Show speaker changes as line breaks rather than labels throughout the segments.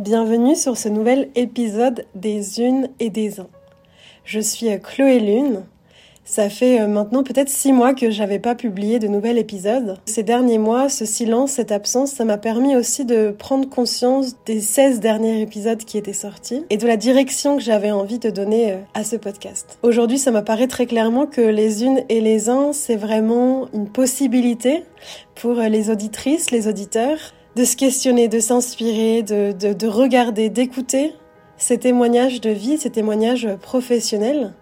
Bienvenue sur ce nouvel épisode des Unes et des Uns. Je suis Chloé Lune. Ça fait euh, maintenant peut-être six mois que j'avais pas publié de nouvel épisode. Ces derniers mois, ce silence, cette absence, ça m'a permis aussi de prendre conscience des 16 derniers épisodes qui étaient sortis et de la direction que j'avais envie de donner euh, à ce podcast. Aujourd'hui, ça m'apparaît très clairement que les unes et les uns, c'est vraiment une possibilité pour euh, les auditrices, les auditeurs, de se questionner, de s'inspirer, de, de, de regarder, d'écouter ces témoignages de vie, ces témoignages professionnels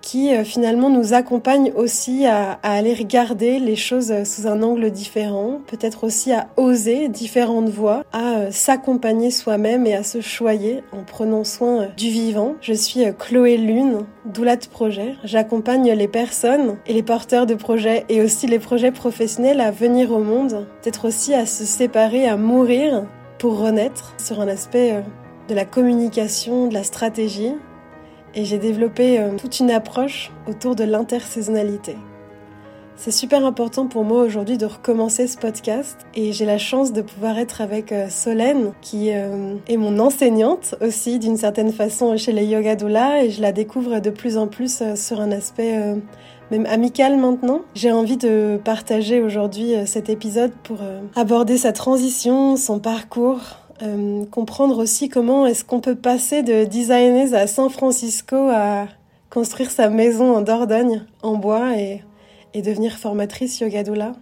qui euh, finalement nous accompagnent aussi à, à, aller regarder les choses sous un angle différent, peut-être aussi à oser différentes voies, à euh, s'accompagner soi-même et à se choyer en prenant soin euh, du vivant. Je suis Chloé Lune, doula de projet. J'accompagne les personnes et les porteurs de projets et aussi les projets professionnels à venir au monde, peut-être aussi à se séparer, à mourir pour renaître sur un aspect de la communication, de la stratégie, et j'ai développé euh, toute une approche autour de l'intersaisonnalité. C'est super important pour moi aujourd'hui de recommencer ce podcast et j'ai la chance de pouvoir être avec euh, Solène qui euh, est mon enseignante aussi d'une certaine façon chez les Yoga Doula et je la découvre de plus en plus sur un aspect même amical maintenant. J'ai envie de partager aujourd'hui cet épisode pour aborder sa transition, son parcours, euh, comprendre aussi comment est-ce qu'on peut passer de designer à San Francisco à construire sa maison en Dordogne en bois et, et devenir formatrice yoga doula.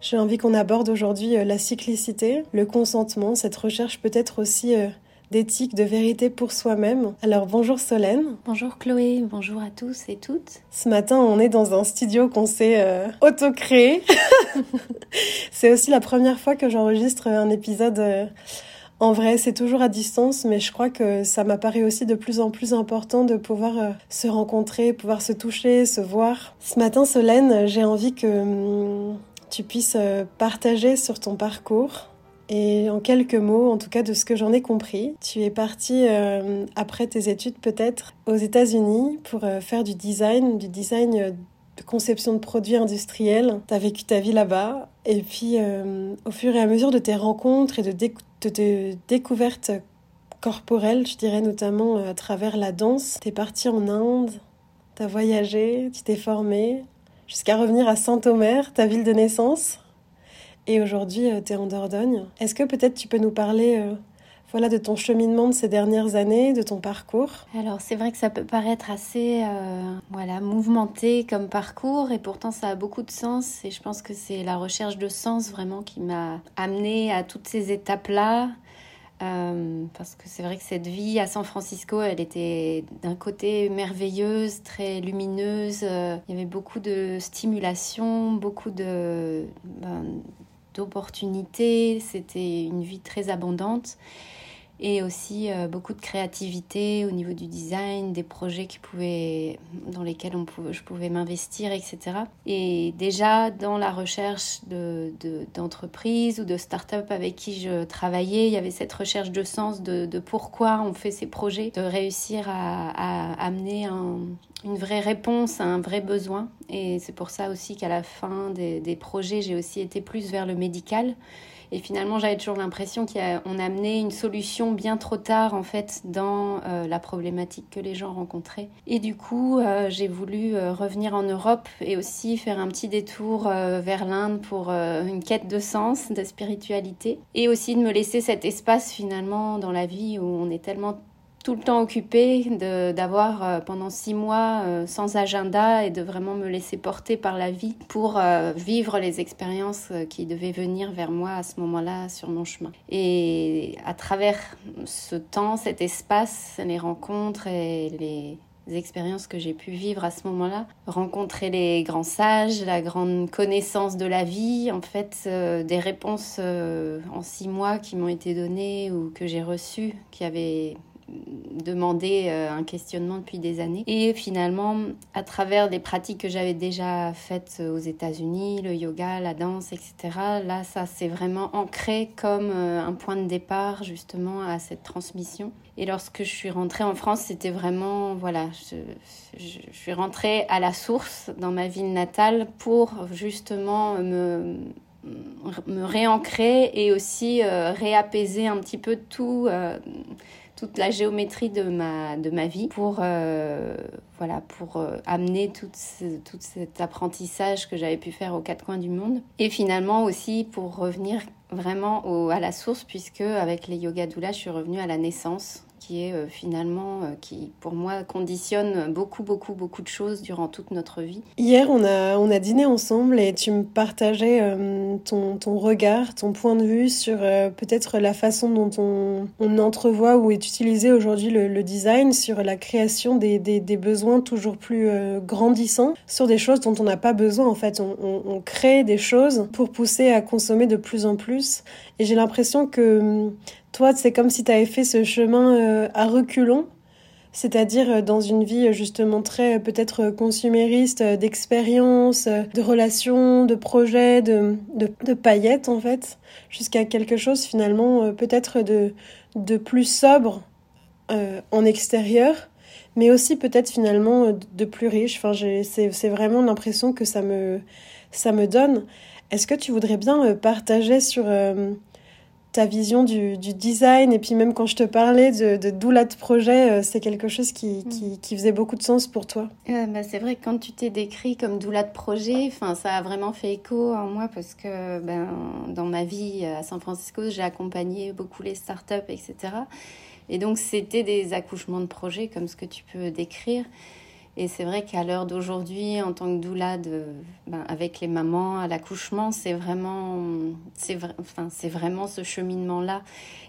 J'ai envie qu'on aborde aujourd'hui euh, la cyclicité, le consentement, cette recherche peut-être aussi euh, d'éthique, de vérité pour soi-même. Alors bonjour Solène.
Bonjour Chloé, bonjour à tous et toutes.
Ce matin, on est dans un studio qu'on s'est euh, auto-créé. C'est aussi la première fois que j'enregistre un épisode en vrai, c'est toujours à distance, mais je crois que ça m'apparaît aussi de plus en plus important de pouvoir euh, se rencontrer, pouvoir se toucher, se voir. Ce matin, Solène, j'ai envie que hum, tu puisses euh, partager sur ton parcours. Et en quelques mots, en tout cas de ce que j'en ai compris, tu es partie euh, après tes études peut-être aux États-Unis pour faire du design, du design de conception de produits industriels. Tu as vécu ta vie là-bas. Et puis, au fur et à mesure de tes rencontres et de, de, découvertes corporelles, je dirais notamment euh, à travers la danse. T'es parti en Inde, t'as voyagé, tu t'es formé, jusqu'à revenir à Saint-Omer, ta ville de naissance. Et aujourd'hui, euh, t'es en Dordogne. Est-ce que peut-être tu peux nous parler euh, voilà, de ton cheminement de ces dernières années, de ton parcours
Alors c'est vrai que ça peut paraître assez voilà, mouvementé comme parcours et pourtant ça a beaucoup de sens et je pense que c'est la recherche de sens vraiment qui m'a amené à toutes ces étapes-là. Euh, parce que c'est vrai que cette vie à San Francisco, elle était d'un côté merveilleuse, très lumineuse. Euh, il y avait beaucoup de stimulation, beaucoup de ben, d'opportunités. C'était une vie très abondante et aussi euh, beaucoup de créativité au niveau du design, des projets qui pouvaient, dans lesquels on pouvait, je pouvais m'investir, etc. Et déjà dans la recherche d'entreprises de, ou de start-up avec qui je travaillais, il y avait cette recherche de sens de, de pourquoi on fait ces projets, de réussir à, amener un, une vraie réponse à un vrai besoin. Et c'est pour ça aussi qu'à la fin des projets, j'ai aussi été plus vers le médical et finalement, j'avais toujours l'impression qu'on a amené une solution bien trop tard, en fait, dans euh, la problématique que les gens rencontraient. Et du coup, euh, j'ai voulu euh, revenir en Europe et aussi faire un petit détour vers l'Inde pour une quête de sens, de spiritualité. Et aussi de me laisser cet espace, finalement, dans la vie où on est tellement tout le temps occupée, d'avoir euh, pendant six mois euh, sans agenda et de vraiment me laisser porter par la vie pour euh, vivre les expériences qui devaient venir vers moi à ce moment-là sur mon chemin. Et à travers ce temps, cet espace, les rencontres et les expériences que j'ai pu vivre à ce moment-là, rencontrer les grands sages, la grande connaissance de la vie, en fait, des réponses en six mois qui m'ont été données ou que j'ai reçues, qui avaient demandé euh, un questionnement depuis des années. Et finalement, à travers des pratiques que j'avais déjà faites aux États-Unis, le yoga, la danse, etc., là, ça s'est vraiment ancré comme euh, un point de départ justement à cette transmission. Et lorsque je suis rentrée en France, c'était vraiment, voilà, je, suis rentrée à la source dans ma ville natale pour justement me me réancrer et aussi réapaiser un petit peu tout toute la géométrie de ma, de ma vie pour, voilà, pour amener tout, cet apprentissage que j'avais pu faire aux quatre coins du monde. Et finalement aussi pour revenir vraiment à la source, puisque avec les yoga doula, je suis revenue à la naissance qui est euh, finalement, euh, qui pour moi conditionne beaucoup, beaucoup, beaucoup de choses durant toute notre vie.
Hier, on a, on a dîné ensemble et tu me partageais euh, ton, ton, regard, ton point de vue sur peut-être la façon dont on, on, entrevoit ou est utilisé aujourd'hui le, design, sur la création des, des, des besoins toujours plus grandissants, sur des choses dont on n'a pas besoin en fait. On, crée des choses pour pousser à consommer de plus en plus. Et j'ai l'impression que toi, c'est comme si tu avais fait ce chemin euh, à reculons, c'est-à-dire euh, dans une vie euh, justement très peut-être consumériste, d'expérience, de relations, de projets, de, de, paillettes en fait, jusqu'à quelque chose finalement peut-être de, de plus sobre en extérieur, mais aussi peut-être finalement de plus riche. Enfin, c'est vraiment l'impression que ça me, ça me donne. Est-ce que tu voudrais bien partager sur ta vision du, design et puis même quand je te parlais de, de doula de projet, euh, c'est quelque chose qui, mm. qui, faisait beaucoup de sens pour toi.
Euh, bah, c'est vrai que quand tu t'es décrit comme doula de projet, ça a vraiment fait écho en moi parce que ben, dans ma vie à San Francisco, j'ai accompagné beaucoup les startups, etc. Et donc c'était des accouchements de projet comme ce que tu peux décrire. Et c'est vrai qu'à l'heure d'aujourd'hui, en tant que doula, de, ben, avec les mamans à l'accouchement, c'est vraiment, c'est enfin, c'est vraiment ce cheminement-là.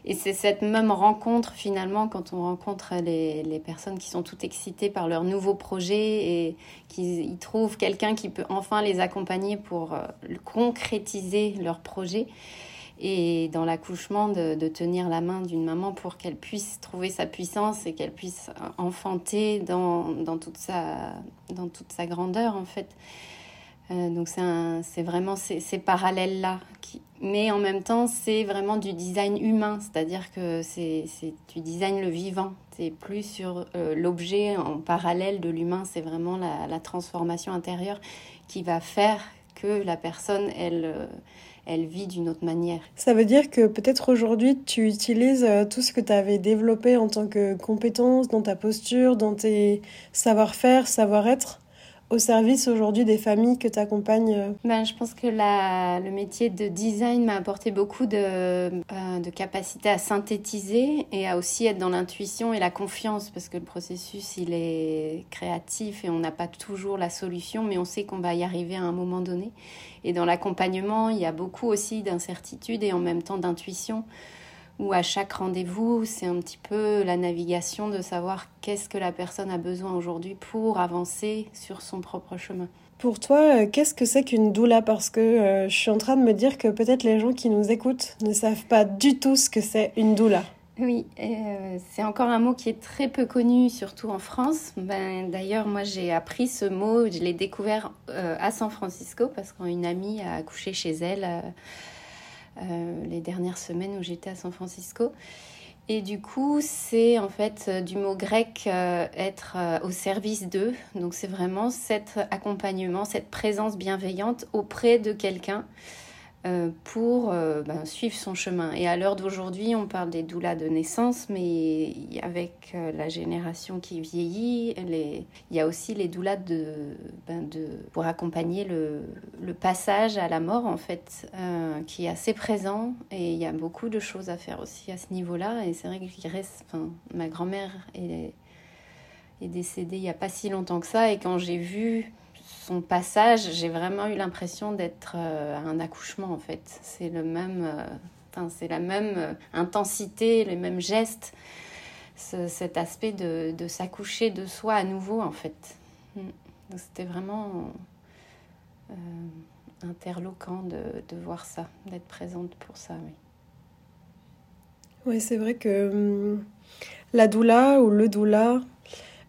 Et c'est cette même rencontre finalement quand on rencontre les, les, personnes qui sont toutes excitées par leur nouveau projet et qui trouvent quelqu'un qui peut enfin les accompagner pour euh, concrétiser leur projet et dans l'accouchement de, tenir la main d'une maman pour qu'elle puisse trouver sa puissance et qu'elle puisse enfanter dans, dans, toute sa, dans toute sa grandeur en fait. Euh, donc c'est vraiment ces, parallèles-là. Mais en même temps, c'est vraiment du design humain, c'est-à-dire que c'est du design le vivant. C'est plus sur euh, l'objet en parallèle de l'humain, c'est vraiment la, la, transformation intérieure qui va faire que la personne, elle... Euh, elle vit d'une autre manière.
Ça veut dire que peut-être aujourd'hui, tu utilises euh, tout ce que tu avais développé en tant que compétence, dans ta posture, dans tes savoir-faire, savoir-être, au service aujourd'hui des familles que tu accompagnes euh
ben, Je pense que le métier de design m'a apporté beaucoup de, euh, de capacité à synthétiser et à aussi être dans l'intuition et la confiance parce que le processus il est créatif et on n'a pas toujours la solution mais on sait qu'on va y arriver à un moment donné. Et dans l'accompagnement, il y a beaucoup aussi d'incertitude et en même temps d'intuition où à chaque rendez-vous, c'est un petit peu la navigation de savoir qu'est-ce que la personne a besoin aujourd'hui pour avancer sur son propre chemin.
Pour toi, euh, qu'est-ce que c'est qu'une doula? Parce que euh, je suis en train de me dire que peut-être les gens qui nous écoutent ne savent pas du tout ce que c'est une doula.
Oui, euh, c'est encore un mot qui est très peu connu, surtout en France. Ben, D'ailleurs, moi j'ai appris ce mot, je l'ai découvert à San Francisco parce qu'une amie a accouché chez elle les dernières semaines où j'étais à San Francisco. Et du coup, c'est en fait euh, du mot grec euh, être au service d'eux. Donc c'est vraiment cet accompagnement, cette présence bienveillante auprès de quelqu'un euh, pour euh, ben, suivre son chemin. Et à l'heure d'aujourd'hui, on parle des doulas de naissance, mais avec euh, la génération qui vieillit, il y a aussi les doulas de, ben, de, pour accompagner le, passage à la mort, en fait, qui est assez présent. Et il y a beaucoup de choses à faire aussi à ce niveau-là. Et c'est vrai. Enfin, ma grand-mère est, est décédée il n'y a pas si longtemps que ça, et quand j'ai vu son passage, j'ai vraiment eu l'impression d'être euh, un accouchement en fait. C'est le même, euh, c'est la même euh, intensité, les mêmes gestes, cet aspect de, s'accoucher de soi à nouveau en fait. Mm. C'était vraiment interloquant de, voir ça, d'être présente pour ça. Oui,
c'est vrai que hum, la doula ou le doula,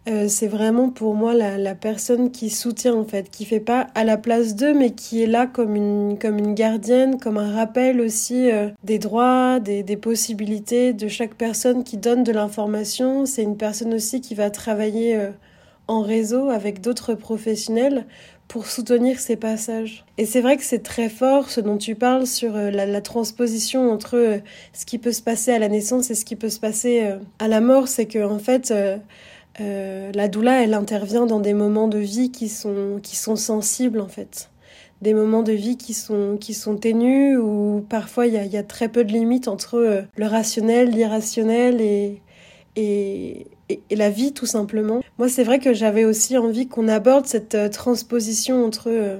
euh, c'est vraiment pour moi la, la, personne qui soutient en fait, qui fait pas à la place d'eux, mais qui est là comme une, comme une gardienne, comme un rappel aussi euh, des droits, des, des, possibilités de chaque personne qui donne de l'information. C'est une personne aussi qui va travailler euh, en réseau avec d'autres professionnels pour soutenir ces passages. Et c'est vrai que c'est très fort ce dont tu parles sur euh, la, transposition entre ce qui peut se passer à la naissance et ce qui peut se passer à la mort. C'est que en fait, la doula, elle intervient dans des moments de vie qui sont, qui sont sensibles en fait. Des moments de vie qui sont, qui sont ténus, où parfois il y a, y a, très peu de limites entre le rationnel, l'irrationnel et, et, et, la vie tout simplement. Moi c'est vrai que j'avais aussi envie qu'on aborde cette euh, transposition entre euh,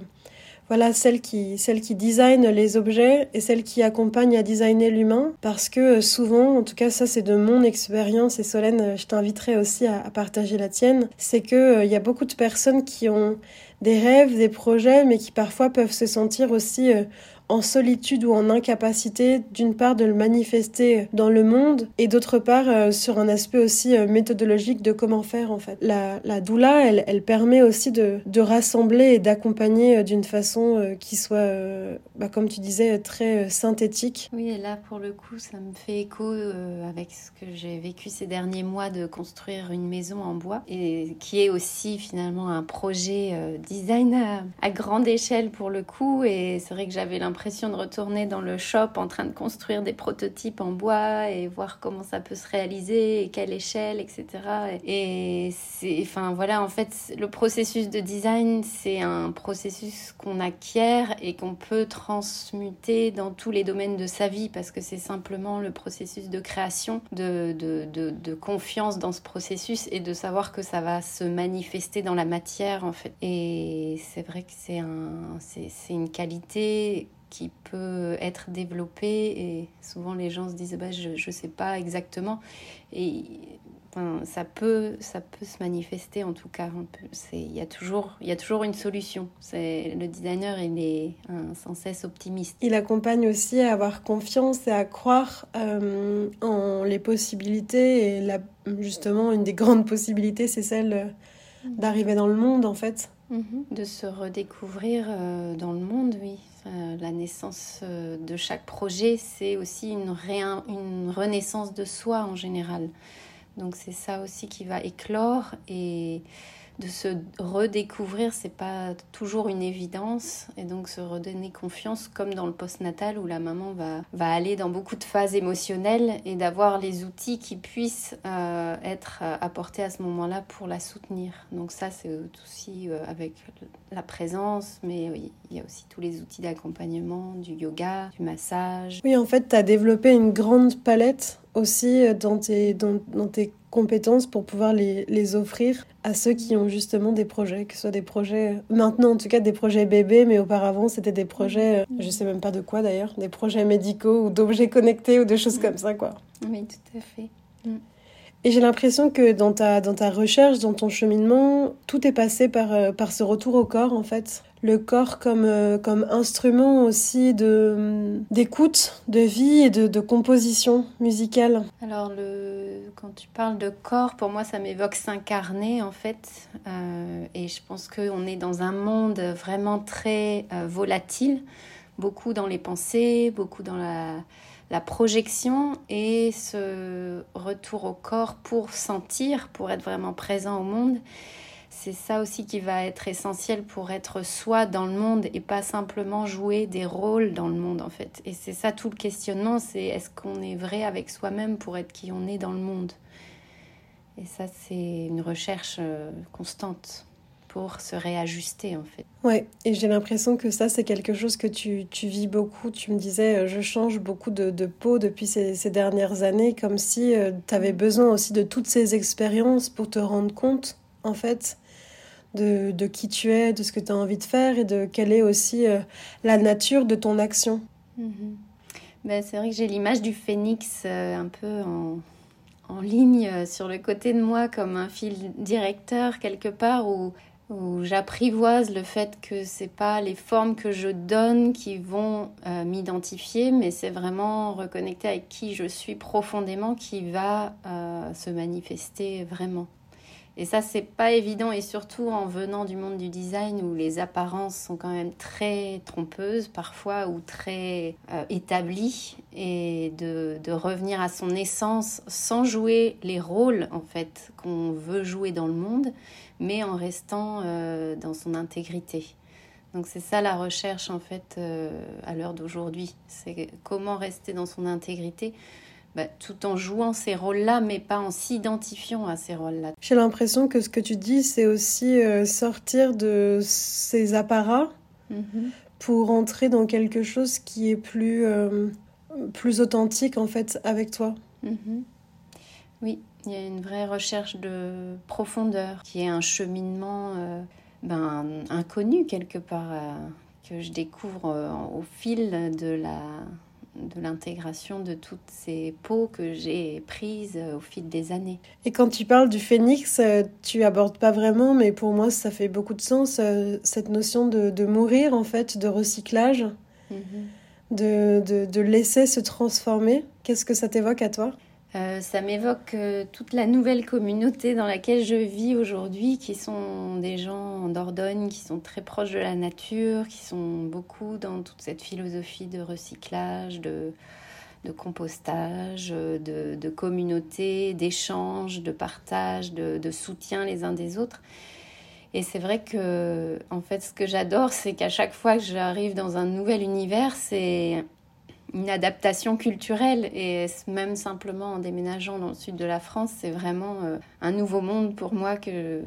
voilà celle qui celle qui design les objets et celle qui accompagne à designer l'humain parce que euh, souvent en tout cas ça c'est de mon expérience et Solène je t'inviterai aussi à, partager la tienne c'est que il y a beaucoup de personnes qui ont des rêves des projets mais qui parfois peuvent se sentir aussi en solitude ou en incapacité, d'une part de le manifester dans le monde et d'autre part euh, sur un aspect aussi euh, méthodologique de comment faire en fait. La, la doula, elle, elle permet aussi de, de rassembler et d'accompagner euh, d'une façon qui soit, bah, comme tu disais, très synthétique.
Oui, et là pour le coup, ça me fait écho avec ce que j'ai vécu ces derniers mois de construire une maison en bois et qui est aussi finalement un projet design à, à grande échelle pour le coup et c'est vrai que j'avais l'impression l'impression de retourner dans le shop en train de construire des prototypes en bois et voir comment ça peut se réaliser et quelle échelle, etc. Et c'est, enfin voilà, en fait, le processus de design, c'est un processus qu'on acquiert et qu'on peut transmuter dans tous les domaines de sa vie parce que c'est simplement le processus de création, de, de, de, de confiance dans ce processus et de savoir que ça va se manifester dans la matière en fait. Et c'est vrai que c'est un, c'est, c'est une qualité qui peut être développé et souvent les gens se disent bah, je ne sais pas exactement. Et enfin, ça peut ça peut se manifester en tout cas. Il y a toujours il y a toujours une solution. C'est le designer il est sans cesse optimiste.
Il accompagne aussi à avoir confiance et à croire euh, en les possibilités. Et la, justement une des grandes possibilités c'est celle d'arriver dans le monde en fait.
Mhm. de se redécouvrir euh, dans le monde oui euh, la naissance euh, de chaque projet, c'est aussi une, une renaissance de soi en général. Donc c'est ça aussi qui va éclore et de se redécouvrir, c'est pas toujours une évidence. Et donc se redonner confiance, comme dans le postnatal où la maman va, va aller dans beaucoup de phases émotionnelles et d'avoir les outils qui puissent euh, être apportés à ce moment-là pour la soutenir. Donc ça, c'est aussi euh, avec la présence, mais il y a aussi tous les outils d'accompagnement, du yoga, du massage.
Oui, en fait, tu as développé une grande palette aussi euh, dans tes, dans, dans tes compétences pour pouvoir les, les, offrir à ceux qui ont justement des projets, que ce soit des projets, maintenant en tout cas des projets bébés, mais auparavant c'était des projets, euh, je sais même pas de quoi d'ailleurs, des projets médicaux ou d'objets connectés ou de choses comme ça quoi.
Oui, tout à fait. Mm.
Et j'ai l'impression que dans ta, dans ta recherche, dans ton cheminement, tout est passé par, euh, par ce retour au corps en fait. Le corps comme, euh, comme instrument aussi de, d'écoute, de vie et de, de, composition musicale.
Alors, le, quand tu parles de corps, pour moi, ça m'évoque s'incarner en fait. Euh, et je pense qu'on est dans un monde vraiment très volatile, beaucoup dans les pensées, beaucoup dans la, la projection et ce retour au corps pour sentir, pour être vraiment présent au monde. C'est ça aussi qui va être essentiel pour être soi dans le monde et pas simplement jouer des rôles dans le monde en fait. Et c'est ça tout le questionnement, c'est est-ce qu'on est vrai avec soi-même pour être qui on est dans le monde? Et ça c'est une recherche euh, constante pour se réajuster en fait.
Ouais, et j'ai l'impression que ça c'est quelque chose que tu, tu, vis beaucoup. Tu me disais, euh, je change beaucoup de, de peau depuis ces, ces, dernières années, comme si euh, tu avais besoin aussi de toutes ces expériences pour te rendre compte en fait de, de, qui tu es, de ce que tu as envie de faire et de quelle est aussi euh, la nature de ton action.
Mhm. Ben, c'est vrai que j'ai l'image du phénix euh, un peu en, en ligne sur le côté de moi comme un fil directeur quelque part où, où j'apprivoise le fait que c'est pas les formes que je donne qui vont m'identifier, mais c'est vraiment reconnecter avec qui je suis profondément qui va se manifester vraiment. Et ça, c'est pas évident, et surtout en venant du monde du design où les apparences sont quand même très trompeuses parfois ou très euh, établies, et de, de, revenir à son essence sans jouer les rôles en fait qu'on veut jouer dans le monde, mais en restant euh, dans son intégrité. Donc c'est ça la recherche en fait euh, à l'heure d'aujourd'hui, c'est comment rester dans son intégrité bah, tout en jouant ces rôles-là, mais pas en s'identifiant à ces rôles-là.
J'ai l'impression que ce que tu dis, c'est aussi euh, sortir de ces apparats mhm. pour entrer dans quelque chose qui est plus, euh, plus authentique en fait avec toi.
Mhm. Oui, il y a une vraie recherche de profondeur qui est un cheminement euh, ben, inconnu quelque part que je découvre au fil de la de l'intégration de toutes ces peaux que j'ai prises au fil des années.
Et quand tu parles du phénix, euh, tu abordes pas vraiment, mais pour moi ça fait beaucoup de sens, euh, cette notion de, mourir en fait, de recyclage, mhm. de, de, laisser se transformer. Qu'est-ce que ça t'évoque à toi?
Euh, ça m'évoque euh, toute la nouvelle communauté dans laquelle je vis aujourd'hui, qui sont des gens en Dordogne, qui sont très proches de la nature, qui sont beaucoup dans toute cette philosophie de recyclage, de, compostage, de, de communauté, d'échange, de partage, de, de, soutien les uns des autres. Et c'est vrai que, en fait, ce que j'adore, c'est qu'à chaque fois que j'arrive dans un nouvel univers, c'est une adaptation culturelle et même simplement en déménageant dans le sud de la France, c'est vraiment euh, un nouveau monde pour moi que,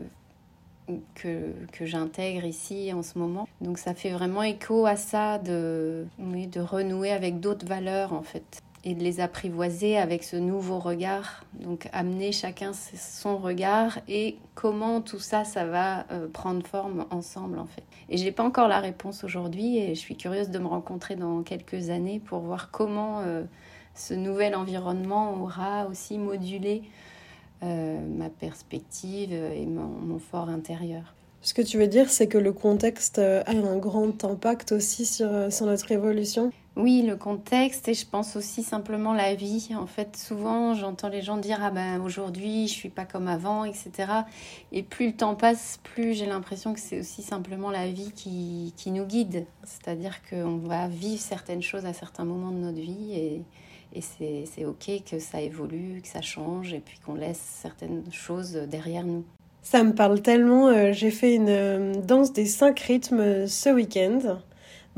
que, que j'intègre ici en ce moment. Donc ça fait vraiment écho à ça de, de renouer avec d'autres valeurs en fait et de les apprivoiser avec ce nouveau regard. Donc amener chacun son regard et comment tout ça, ça va euh, prendre forme ensemble en fait. Et j'ai pas encore la réponse aujourd'hui et je suis curieuse de me rencontrer dans quelques années pour voir comment euh, ce nouvel environnement aura aussi modulé euh, ma perspective et mon, fort intérieur.
Ce que tu veux dire, c'est que le contexte a un grand impact aussi sur, sur notre évolution?
Oui, le contexte et je pense aussi simplement la vie. En fait, souvent j'entends les gens dire ah ben aujourd'hui je suis pas comme avant, etc. Et plus le temps passe, plus j'ai l'impression que c'est aussi simplement la vie qui, qui nous guide. C'est-à-dire qu'on va vivre certaines choses à certains moments de notre vie et, et c'est ok que ça évolue, que ça change et puis qu'on laisse certaines choses derrière nous.
Ça me parle tellement. Euh, j'ai fait une euh, danse des cinq rythmes ce week-end.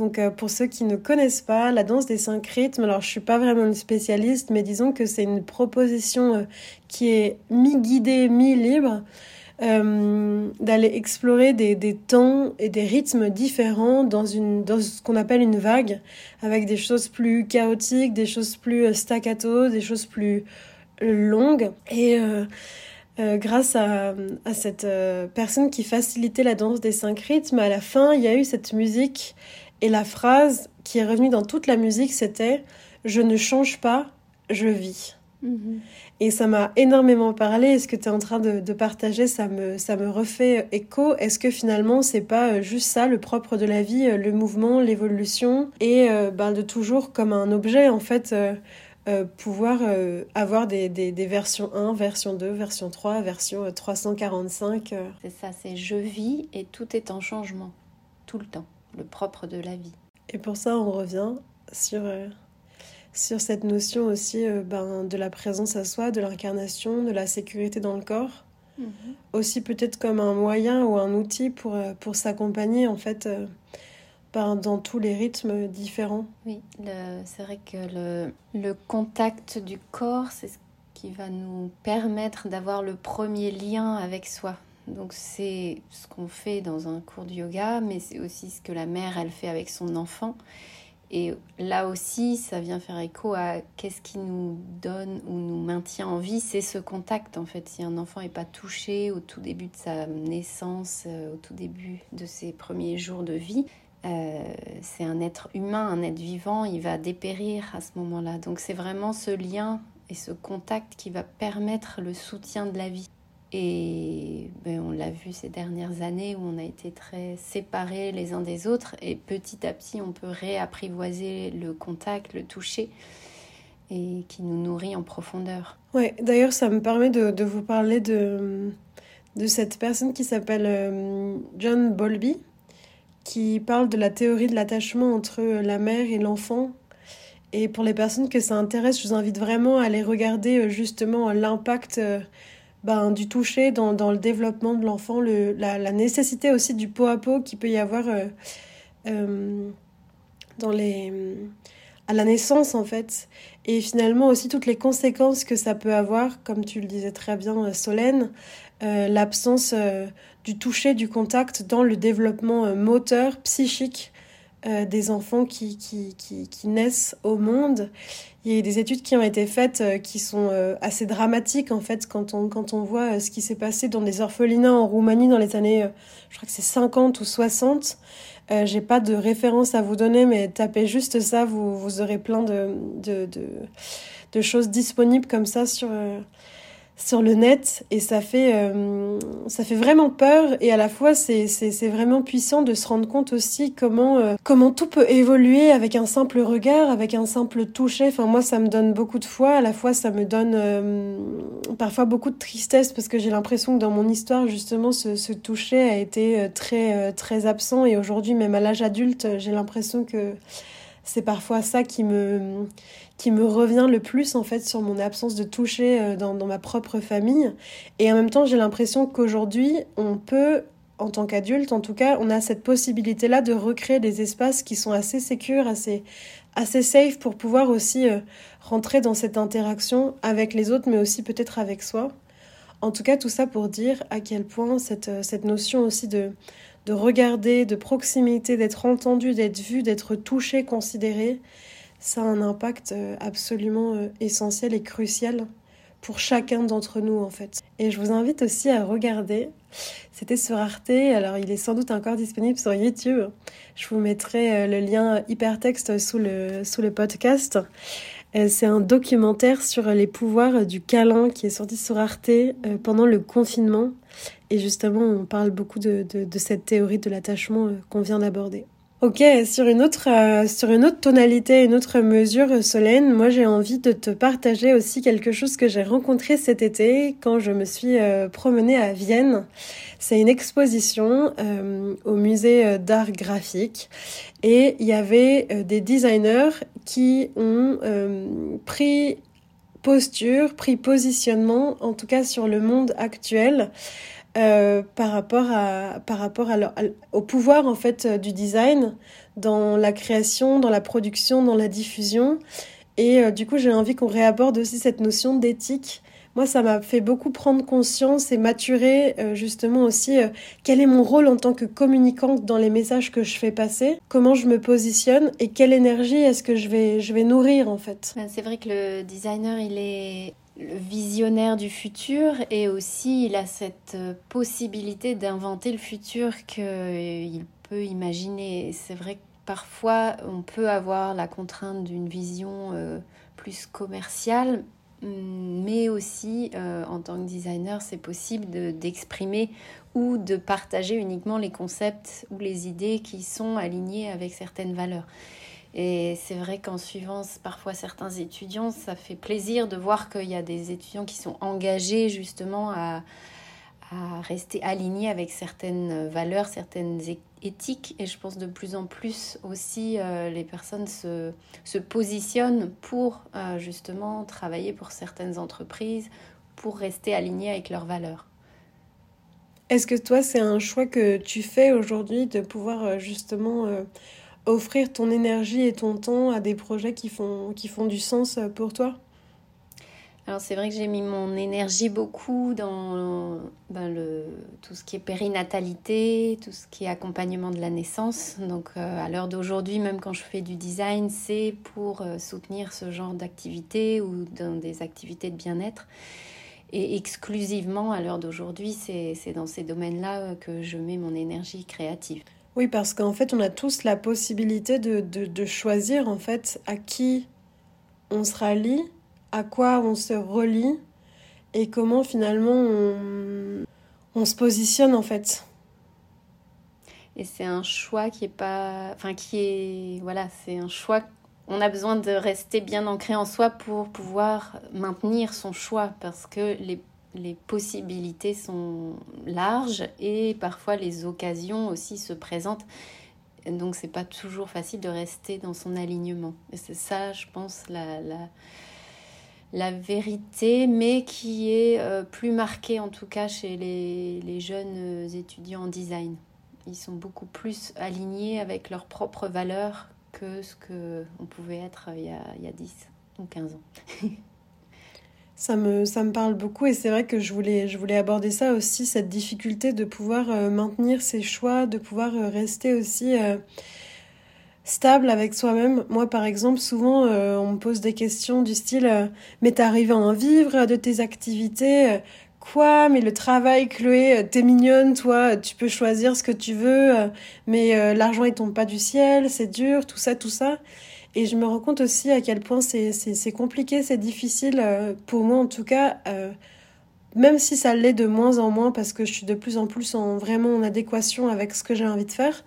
Donc euh, pour ceux qui ne connaissent pas, la danse des cinq rythmes, alors je suis pas vraiment une spécialiste, mais disons que c'est une proposition euh, qui est mi-guidée, mi-libre, euh, d'aller explorer des, temps et des rythmes différents dans, une, dans ce qu'on appelle une vague, avec des choses plus chaotiques, des choses plus staccato, des choses plus longues. Et grâce à cette personne qui facilitait la danse des cinq rythmes, à la fin, il y a eu cette musique et la phrase qui est revenue dans toute la musique, c'était Je ne change pas, je vis. Mhm. Et ça m'a énormément parlé. Est-ce que tu es en train de, partager? Ça me, ça me refait écho. Est-ce que finalement, c'est pas euh, juste ça le propre de la vie, euh, le mouvement, l'évolution? Et euh, ben, de toujours comme un objet en fait. pouvoir avoir des, des, des, versions 1, version 2, version 3, version 345.
C'est ça, c'est je vis et tout est en changement, tout le temps le propre de la vie.
Et pour ça, on revient sur, euh, sur cette notion aussi euh, ben, de la présence à soi, de l'incarnation, de la sécurité dans le corps. Mhm. Aussi peut-être comme un moyen ou un outil pour, euh, pour s'accompagner en fait ben, dans tous les rythmes différents.
Oui, c'est vrai que le, le contact du corps, c'est ce qui va nous permettre d'avoir le premier lien avec soi. Donc c'est ce qu'on fait dans un cours de yoga, mais c'est aussi ce que la mère, elle fait avec son enfant. Et là aussi, ça vient faire écho à qu'est-ce qui nous donne ou nous maintient en vie, c'est ce contact en fait. Si un enfant n'est pas touché au tout début de sa naissance, euh, au tout début de ses premiers jours de vie, euh, c'est un être humain, un être vivant, il va dépérir à ce moment-là. Donc c'est vraiment ce lien et ce contact qui va permettre le soutien de la vie. Et ben, on l'a vu ces dernières années où on a été très séparés les uns des autres et petit à petit on peut réapprivoiser le contact, le toucher et qui nous nourrit en profondeur.
Ouais, d'ailleurs ça me permet de, de vous parler de, de cette personne qui s'appelle euh, John Bowlby, qui parle de la théorie de l'attachement entre la mère et l'enfant. Et pour les personnes que ça intéresse, je vous invite vraiment à aller regarder justement l'impact ben, du toucher dans, dans, le développement de l'enfant, la, la, nécessité aussi du pot à pot qui peut y avoir dans les, à la naissance en fait. Et finalement aussi toutes les conséquences que ça peut avoir, comme tu le disais très bien euh, Solène, euh, l'absence euh, du toucher, du contact dans le développement moteur, psychique des enfants qui, qui, qui, naissent au monde. Il y a des études qui ont été faites qui sont assez dramatiques en fait quand on, quand on voit ce qui s'est passé dans des orphelinats en Roumanie dans les années, je crois que c'est 50 ou 60. Euh, j'ai pas de référence à vous donner, mais tapez juste ça, vous, vous aurez plein de, de, de, choses disponibles comme ça sur, euh, sur le net et ça fait, euh, ça fait vraiment peur et à la fois c'est, vraiment puissant de se rendre compte aussi comment, euh, comment tout peut évoluer avec un simple regard, avec un simple toucher. Enfin moi ça me donne beaucoup de foi, à la fois ça me donne euh, parfois beaucoup de tristesse parce que j'ai l'impression que dans mon histoire justement ce, ce toucher a été très, très absent et aujourd'hui même à l'âge adulte j'ai l'impression que c'est parfois ça qui me, qui me revient le plus en fait sur mon absence de toucher euh, dans, dans ma propre famille. Et en même temps, j'ai l'impression qu'aujourd'hui, on peut, en tant qu'adulte en tout cas, on a cette possibilité-là de recréer des espaces qui sont assez sécures, assez, assez safe pour pouvoir aussi euh, rentrer dans cette interaction avec les autres, mais aussi peut-être avec soi. En tout cas, tout ça pour dire à quel point cette, euh, cette notion aussi de, de regarder, de proximité, d'être entendu, d'être vu, d'être touché, considéré, ça a un impact euh, absolument euh, essentiel et crucial pour chacun d'entre nous en fait. Et je vous invite aussi à regarder. C'était sur Arte, alors il est sans doute encore disponible sur YouTube. Je vous mettrai euh, le lien hypertexte sous le, sous le podcast. C'est un documentaire sur les pouvoirs du câlin qui est sorti sur Arte pendant le confinement. Et justement, on parle beaucoup de, de, cette théorie de l'attachement qu'on vient d'aborder. Ok, sur une autre euh, sur une autre tonalité, une autre mesure, Solène, moi j'ai envie de te partager aussi quelque chose que j'ai rencontré cet été quand je me suis euh, promenée à Vienne. C'est une exposition euh, au musée d'art graphique et il y avait des designers qui ont pris posture, pris positionnement, en tout cas sur le monde actuel. Euh, par rapport, à, par rapport au pouvoir en fait euh, du design dans la création, dans la production, dans la diffusion. Et euh, du coup, j'ai envie qu'on réaborde aussi cette notion d'éthique. Moi, ça m'a fait beaucoup prendre conscience et maturer justement aussi quel est mon rôle en tant que communicante dans les messages que je fais passer, comment je me positionne et quelle énergie est-ce que je vais, je vais nourrir en fait.
Ben, c'est vrai que le designer, il est le visionnaire du futur et aussi il a cette euh, possibilité d'inventer le futur qu'il euh, peut imaginer. C'est vrai que parfois on peut avoir la contrainte d'une vision euh, plus commerciale, mais aussi en tant que designer c'est possible d'exprimer ou de partager uniquement les concepts ou les idées qui sont alignés avec certaines valeurs. Et c'est vrai qu'en suivant parfois certains étudiants, ça fait plaisir de voir qu'il y a des étudiants qui sont engagés justement à, à rester alignés avec certaines valeurs, certaines éthiques. Et je pense de plus en plus aussi, euh, les personnes se, se positionnent pour euh, justement travailler pour certaines entreprises, pour rester alignés avec leurs valeurs.
Est-ce que toi, c'est un choix que tu fais aujourd'hui de pouvoir euh, justement offrir ton énergie et ton temps à des projets qui font, qui font du sens pour toi?
Alors c'est vrai que j'ai mis mon énergie beaucoup dans ben, tout ce qui est périnatalité, tout ce qui est accompagnement de la naissance. Donc euh, à l'heure d'aujourd'hui, même quand je fais du design, c'est pour euh, soutenir ce genre d'activité ou dans des activités de bien-être. Et exclusivement à l'heure d'aujourd'hui, c'est dans ces domaines-là que je mets mon énergie créative.
Oui, parce qu'en fait, on a tous la possibilité de, de, de, choisir en fait à qui on se rallie, à quoi on se relie et comment finalement on, on se positionne en fait.
Et c'est un choix qui est pas, enfin qui est, voilà, c'est un choix. On a besoin de rester bien ancré en soi pour pouvoir maintenir son choix parce que les les possibilités sont larges et parfois les occasions aussi se présentent. Donc c'est pas toujours facile de rester dans son alignement. Et c'est ça, je pense, la, la, la, vérité, mais qui est euh, plus marquée en tout cas chez les, les jeunes étudiants en design. Ils sont beaucoup plus alignés avec leurs propres valeurs que ce qu'on pouvait être il y, a, il y a 10 ou 15 ans.
Ça me, ça me parle beaucoup et c'est vrai que je voulais, je voulais aborder ça aussi, cette difficulté de pouvoir euh, maintenir ses choix, de pouvoir euh, rester aussi euh, stable avec soi-même. Moi, par exemple, souvent, on me pose des questions du style Mais t'arrives à en vivre de tes activités Quoi? Mais le travail, Chloé, t'es mignonne, toi, tu peux choisir ce que tu veux, mais l'argent, il tombe pas du ciel, c'est dur, tout ça, tout ça. Et je me rends compte aussi à quel point c'est compliqué, c'est difficile, euh, pour moi en tout cas, euh, même si ça l'est de moins en moins parce que je suis de plus en plus en, vraiment en adéquation avec ce que j'ai envie de faire.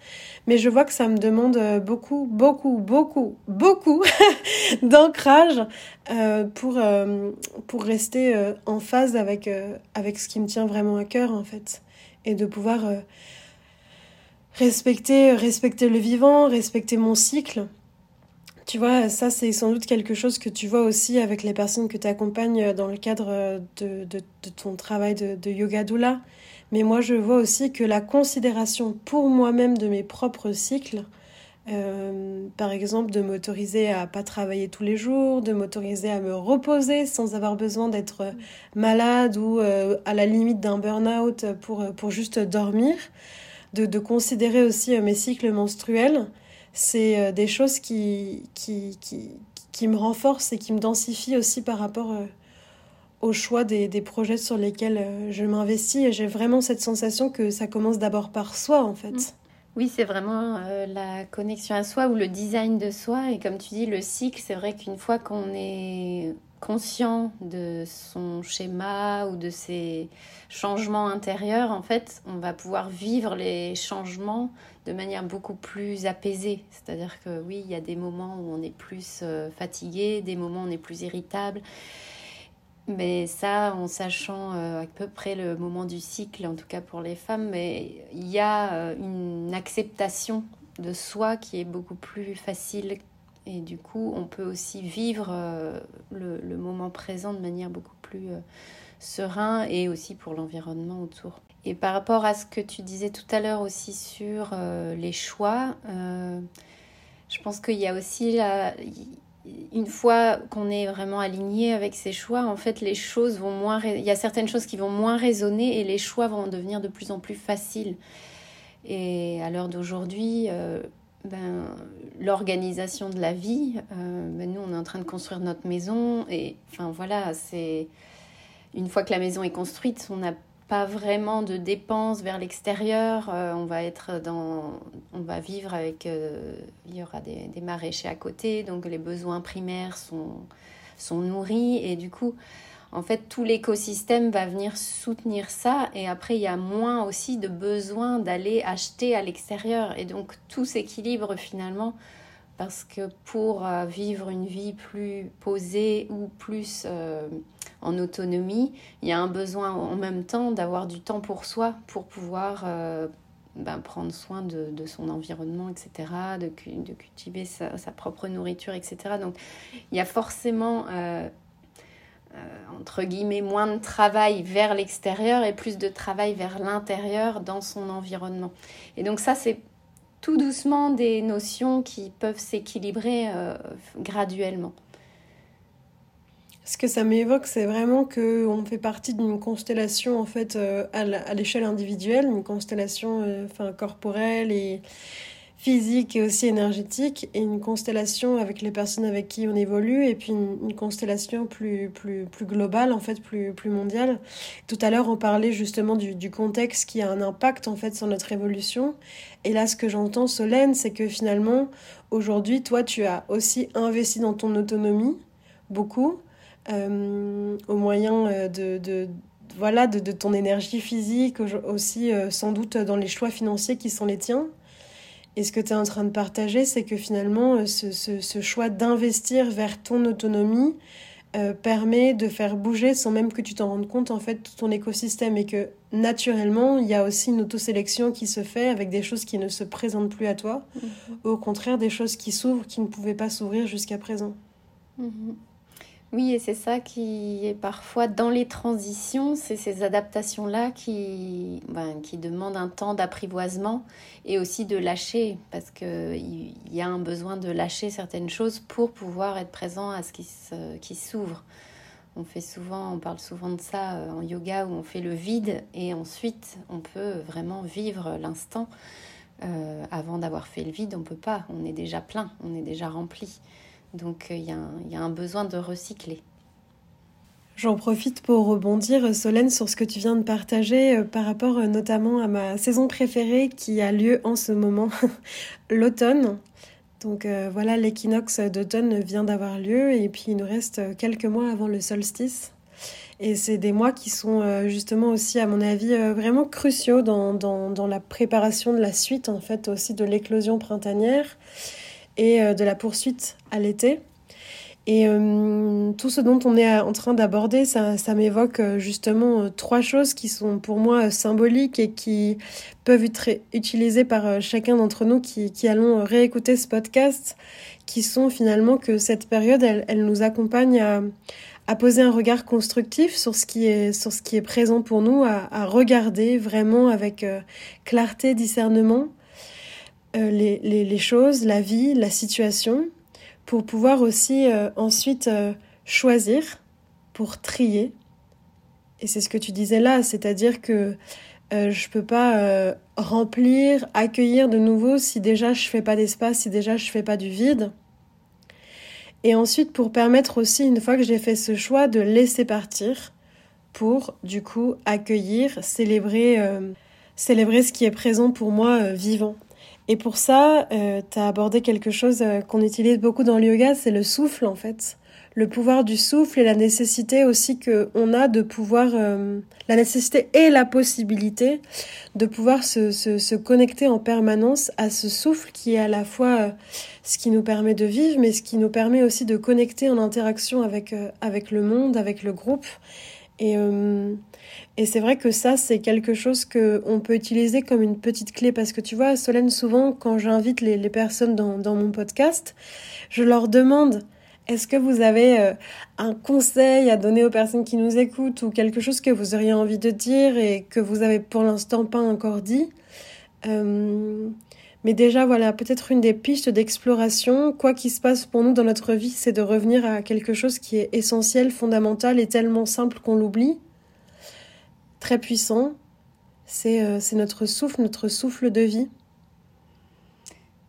Mais je vois que ça me demande euh, beaucoup, beaucoup, beaucoup, beaucoup d'ancrage pour, pour rester en phase avec, avec ce qui me tient vraiment à cœur en fait. Et de pouvoir respecter, respecter le vivant, respecter mon cycle. Tu vois, ça c'est sans doute quelque chose que tu vois aussi avec les personnes que tu accompagnes dans le cadre de, de, ton travail de, yoga doula. Mais moi je vois aussi que la considération pour moi-même de mes propres cycles, euh, par exemple de m'autoriser à pas travailler tous les jours, de m'autoriser à me reposer sans avoir besoin d'être malade ou euh, à la limite d'un burn-out pour, pour juste dormir, de, de considérer aussi mes cycles menstruels c'est euh, des choses qui, qui, qui, qui, me renforcent et qui me densifient aussi par rapport euh, au choix des, des, projets sur lesquels euh, je m'investis. Et j'ai vraiment cette sensation que ça commence d'abord par soi, en fait. Mm.
Oui, c'est vraiment la connexion à soi ou le design de soi. Et comme tu dis, le cycle, c'est vrai qu'une fois qu'on est conscient de son schéma ou de ses changements intérieurs, en fait, on va pouvoir vivre les changements de manière beaucoup plus apaisée. C'est-à-dire que oui, il y a des moments où on est plus euh, fatigué, des moments où on est plus irritable. Mais ça, en sachant euh, à peu près le moment du cycle, en tout cas pour les femmes, mais il y a euh, une acceptation de soi qui est beaucoup plus facile. Et du coup, on peut aussi vivre le, le, moment présent de manière beaucoup plus serein et aussi pour l'environnement autour. Et par rapport à ce que tu disais tout à l'heure aussi sur euh, les choix, euh, je pense qu'il y a aussi la... Une fois qu'on est vraiment aligné avec ses choix, en fait, les choses vont moins... Il y a certaines choses qui vont moins résonner et les choix vont devenir de plus en plus faciles. Et à l'heure d'aujourd'hui, euh, ben, l'organisation de la vie, ben, nous, on est en train de construire notre maison et enfin voilà, c'est... Une fois que la maison est construite, on a pas vraiment de dépenses vers l'extérieur. Euh, on va être dans, on va vivre avec, euh, il y aura des, des, maraîchers à côté, donc les besoins primaires sont, sont nourris et du coup, en fait, tout l'écosystème va venir soutenir ça et après, il y a moins aussi de besoin d'aller acheter à l'extérieur et donc tout s'équilibre finalement parce que pour euh, vivre une vie plus posée ou plus en autonomie, il y a un besoin en même temps d'avoir du temps pour soi pour pouvoir euh, ben, prendre soin de, son environnement, etc., de, cultiver sa, propre nourriture, etc. Donc il y a forcément, euh, euh, entre guillemets, moins de travail vers l'extérieur et plus de travail vers l'intérieur dans son environnement. Et donc ça, c'est tout doucement des notions qui peuvent s'équilibrer graduellement.
Ce que ça m'évoque, c'est vraiment qu'on fait partie d'une constellation en fait euh, à l'échelle individuelle, une constellation euh, enfin, corporelle et physique et aussi énergétique, et une constellation avec les personnes avec qui on évolue, et puis une, constellation plus, plus, plus globale, en fait, plus, plus mondiale. Tout à l'heure, on parlait justement du, du contexte qui a un impact en fait sur notre évolution. Et là, ce que j'entends, Solène, c'est que finalement, aujourd'hui, toi, tu as aussi investi dans ton autonomie, beaucoup euh, au moyen euh, de, de voilà, de, de, ton énergie physique, aussi euh, sans doute dans les choix financiers qui sont les tiens. Et ce que tu es en train de partager, c'est que finalement, ce, ce, ce choix d'investir vers ton autonomie, euh, permet de faire bouger sans même que tu t'en rendes compte en fait tout ton écosystème et que naturellement il y a aussi une autosélection qui se fait avec des choses qui ne se présentent plus à toi mhm. au contraire des choses qui s'ouvrent qui ne pouvaient pas s'ouvrir jusqu'à présent.
Mhm. Oui, et c'est ça qui est parfois dans les transitions, c'est ces adaptations-là qui, ben, qui demandent un temps d'apprivoisement et aussi de lâcher, parce qu'il y a un besoin de lâcher certaines choses pour pouvoir être présent à ce qui s'ouvre. On fait souvent, on parle souvent de ça euh, en yoga où on fait le vide et ensuite on peut vraiment vivre l'instant. Euh, avant d'avoir fait le vide, on peut pas. On est déjà plein, on est déjà rempli. Donc euh, il y, a un besoin de recycler.
J'en profite pour rebondir, Solène, sur ce que tu viens de partager euh, par rapport euh, notamment à ma saison préférée qui a lieu en ce moment, l'automne. Donc voilà, l'équinoxe d'automne vient d'avoir lieu et puis il nous reste quelques mois avant le solstice. Et c'est des mois qui sont justement aussi, à mon avis, vraiment cruciaux dans, la préparation de la suite, en fait, aussi de l'éclosion printanière et euh, de la poursuite à l'été. Et euh, tout ce dont on est en train d'aborder, ça, ça m'évoque euh, justement trois choses qui sont pour moi symboliques et qui peuvent être utilisées par chacun d'entre nous qui, qui, allons réécouter ce podcast, qui sont finalement que cette période, elle, elle nous accompagne à, poser un regard constructif sur ce qui est, sur ce qui est présent pour nous, à regarder vraiment avec clarté, discernement, euh, les, choses, la vie, la situation, pour pouvoir aussi euh, ensuite euh, choisir, pour trier. Et c'est ce que tu disais là, c'est-à-dire que je peux pas remplir, accueillir de nouveau si déjà je fais pas d'espace, si déjà je fais pas du vide. Et ensuite pour permettre aussi, une fois que j'ai fait ce choix, de laisser partir pour du coup accueillir, célébrer, célébrer ce qui est présent pour moi vivant. Et pour ça, euh, tu as abordé quelque chose euh, qu'on utilise beaucoup dans le yoga, c'est le souffle en fait. Le pouvoir du souffle et la nécessité aussi qu'on a de pouvoir, euh, la nécessité et la possibilité de pouvoir se, se, se, connecter en permanence à ce souffle qui est à la fois euh, ce qui nous permet de vivre, mais ce qui nous permet aussi de connecter en interaction avec, avec le monde, avec le groupe. Et, et c'est vrai que ça, c'est quelque chose qu'on peut utiliser comme une petite clé parce que tu vois, Solène, souvent, quand j'invite les, personnes dans, dans, mon podcast, je leur demande est-ce que vous avez euh, un conseil à donner aux personnes qui nous écoutent ou quelque chose que vous auriez envie de dire et que vous avez pour l'instant pas encore dit? Euh, mais déjà, voilà, peut-être une des pistes d'exploration, quoi qu'il se passe pour nous dans notre vie, c'est de revenir à quelque chose qui est essentiel, fondamental et tellement simple qu'on l'oublie très puissant. Euh, c'est notre souffle, notre souffle de vie.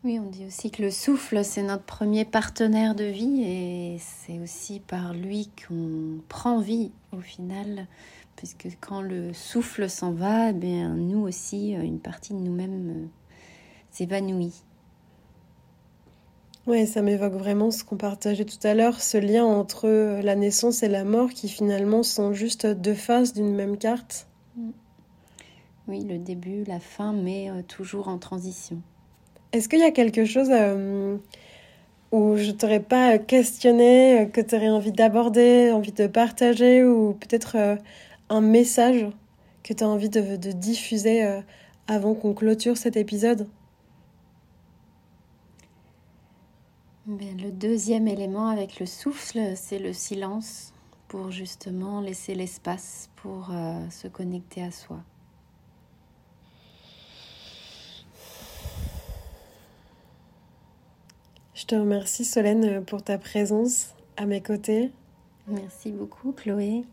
Oui, on dit aussi que le souffle, c'est notre premier partenaire de vie et c'est aussi par lui qu'on prend vie au final, puisque quand le souffle s'en va, eh bien, nous aussi, une partie de nous-mêmes euh, s'évanouit.
Oui, ça m'évoque vraiment ce qu'on partageait tout à l'heure, ce lien entre la naissance et la mort qui finalement sont juste deux faces d'une même carte. Mm.
Oui, le début, la fin, mais euh, toujours en transition.
Est-ce qu'il y a quelque chose euh, où je t'aurais pas questionné, euh, que tu aurais envie d'aborder, envie de partager, ou peut-être un message que tu as envie de, de diffuser avant qu'on clôture cet épisode?
Le deuxième élément avec le souffle, c'est le silence pour justement laisser l'espace pour euh, se connecter à soi.
Je te remercie Solène pour ta présence à mes côtés.
Merci beaucoup Chloé.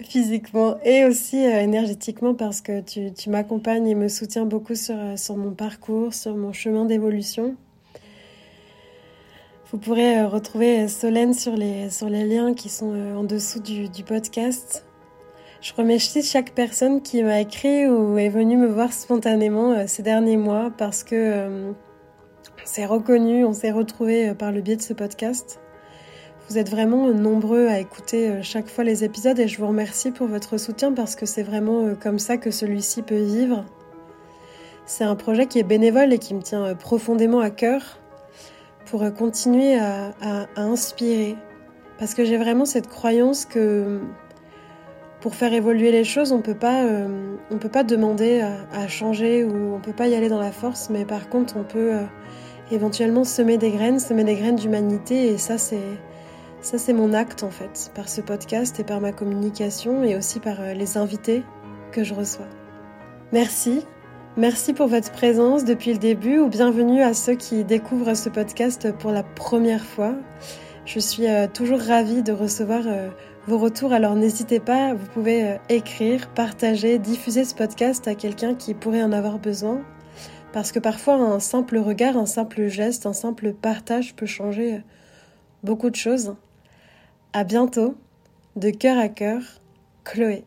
Physiquement et aussi euh, énergétiquement parce que tu, tu m'accompagnes et me soutiens beaucoup sur, euh, sur mon parcours, sur mon chemin d'évolution. Vous pourrez euh, retrouver euh, Solène sur les, sur les liens qui sont euh, en dessous du, du podcast. Je remercie chaque personne qui m'a écrit ou est venue me voir spontanément ces derniers mois parce que on s'est reconnu, on s'est retrouvé par le biais de ce podcast. Vous êtes vraiment nombreux à écouter chaque fois les épisodes et je vous remercie pour votre soutien parce que c'est vraiment comme ça que celui-ci peut vivre. C'est un projet qui est bénévole et qui me tient profondément à cœur pour continuer à, inspirer Parce que j'ai vraiment cette croyance que pour faire évoluer les choses, on peut euh, peut pas demander à, changer ou on peut pas y aller dans la force, mais par contre, on peut euh, éventuellement semer des graines, semer des graines d'humanité, et ça, c'est ça, c'est mon acte en fait, par ce podcast et par ma communication et aussi par euh, les invités que je reçois. Merci, merci pour votre présence depuis le début ou bienvenue à ceux qui découvrent ce podcast pour la première fois. Je suis toujours ravie de recevoir vos retours, alors n'hésitez pas, vous pouvez euh, écrire, partager, diffuser ce podcast à quelqu'un qui pourrait en avoir besoin. Parce que parfois un simple regard, un simple geste, un simple partage peut changer euh, beaucoup de choses. À bientôt, de cœur à cœur, Chloé.